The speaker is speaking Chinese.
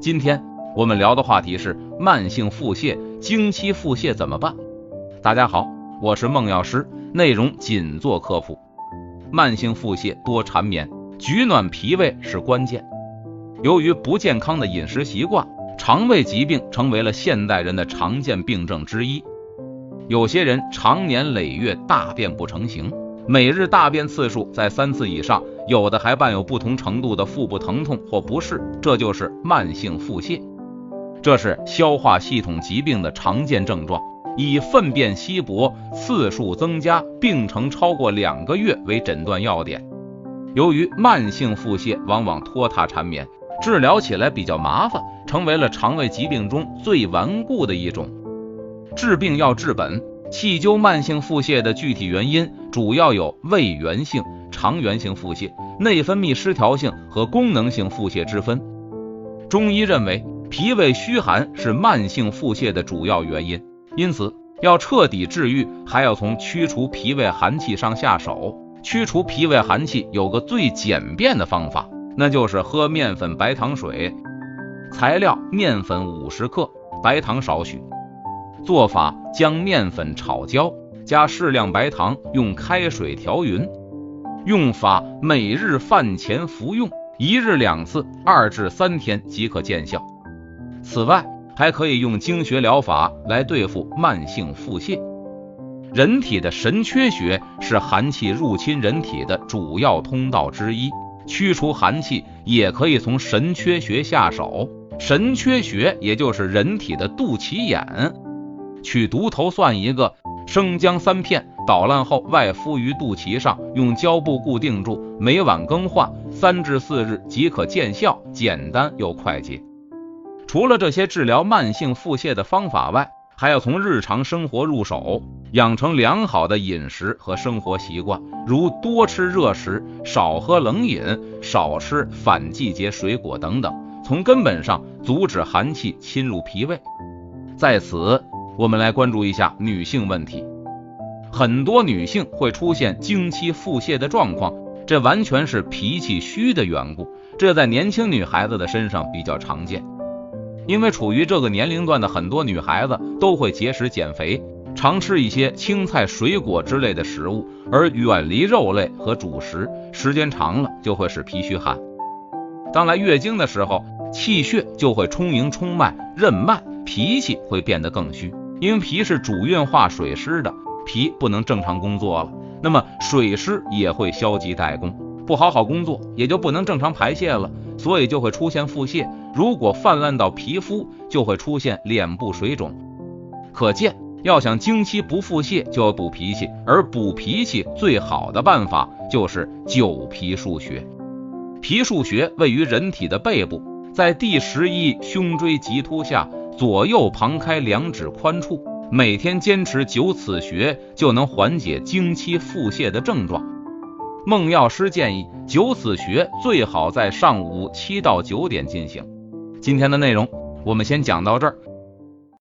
今天我们聊的话题是慢性腹泻，经期腹泻怎么办？大家好，我是孟药师，内容仅做科普。慢性腹泻多缠绵，取暖脾胃是关键。由于不健康的饮食习惯，肠胃疾病成为了现代人的常见病症之一。有些人常年累月大便不成形，每日大便次数在三次以上，有的还伴有不同程度的腹部疼痛或不适，这就是慢性腹泻。这是消化系统疾病的常见症状，以粪便稀薄、次数增加、病程超过两个月为诊断要点。由于慢性腹泻往往拖沓缠绵，治疗起来比较麻烦，成为了肠胃疾病中最顽固的一种。治病要治本，细究慢性腹泻的具体原因，主要有胃源性、肠源性腹泻、内分泌失调性和功能性腹泻之分。中医认为，脾胃虚寒是慢性腹泻的主要原因，因此要彻底治愈，还要从驱除脾胃寒气上下手。驱除脾胃寒气有个最简便的方法，那就是喝面粉白糖水。材料：面粉五十克，白糖少许。做法：将面粉炒焦，加适量白糖，用开水调匀。用法：每日饭前服用，一日两次，二至三天即可见效。此外，还可以用经穴疗法来对付慢性腹泻。人体的神阙穴是寒气入侵人体的主要通道之一，驱除寒气也可以从神阙穴下手。神阙穴也就是人体的肚脐眼。取独头算一个，生姜三片，捣烂后外敷于肚脐上，用胶布固定住，每晚更换，三至四日即可见效，简单又快捷。除了这些治疗慢性腹泻的方法外，还要从日常生活入手，养成良好的饮食和生活习惯，如多吃热食，少喝冷饮，少吃反季节水果等等，从根本上阻止寒气侵入脾胃。在此。我们来关注一下女性问题，很多女性会出现经期腹泻的状况，这完全是脾气虚的缘故。这在年轻女孩子的身上比较常见，因为处于这个年龄段的很多女孩子都会节食减肥，常吃一些青菜、水果之类的食物，而远离肉类和主食，时间长了就会使脾虚寒。当来月经的时候，气血就会充盈冲脉、任脉，脾气会变得更虚。因为脾是主运化水湿的，脾不能正常工作了，那么水湿也会消极怠工，不好好工作，也就不能正常排泄了，所以就会出现腹泻。如果泛滥到皮肤，就会出现脸部水肿。可见，要想经期不腹泻，就要补脾气，而补脾气最好的办法就是灸脾腧穴。脾腧穴位于人体的背部，在第十一胸椎棘突下。左右旁开两指宽处，每天坚持九此穴，就能缓解经期腹泻的症状。孟药师建议，九此穴最好在上午七到九点进行。今天的内容我们先讲到这儿，